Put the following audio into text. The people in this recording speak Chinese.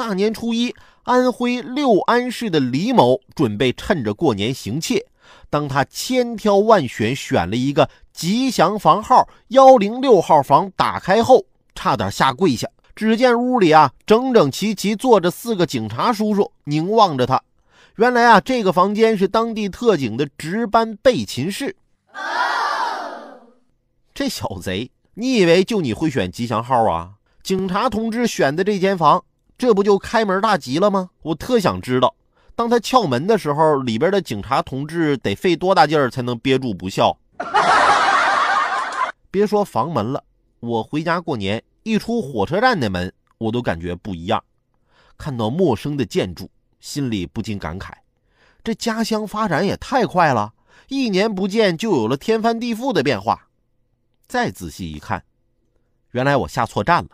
大年初一，安徽六安市的李某准备趁着过年行窃。当他千挑万选选了一个吉祥房号幺零六号房，打开后差点下跪下。只见屋里啊，整整齐齐坐着四个警察叔叔，凝望着他。原来啊，这个房间是当地特警的值班备勤室。这小贼，你以为就你会选吉祥号啊？警察同志选的这间房，这不就开门大吉了吗？我特想知道，当他敲门的时候，里边的警察同志得费多大劲儿才能憋住不笑？别说房门了，我回家过年。一出火车站的门，我都感觉不一样。看到陌生的建筑，心里不禁感慨：这家乡发展也太快了，一年不见就有了天翻地覆的变化。再仔细一看，原来我下错站了。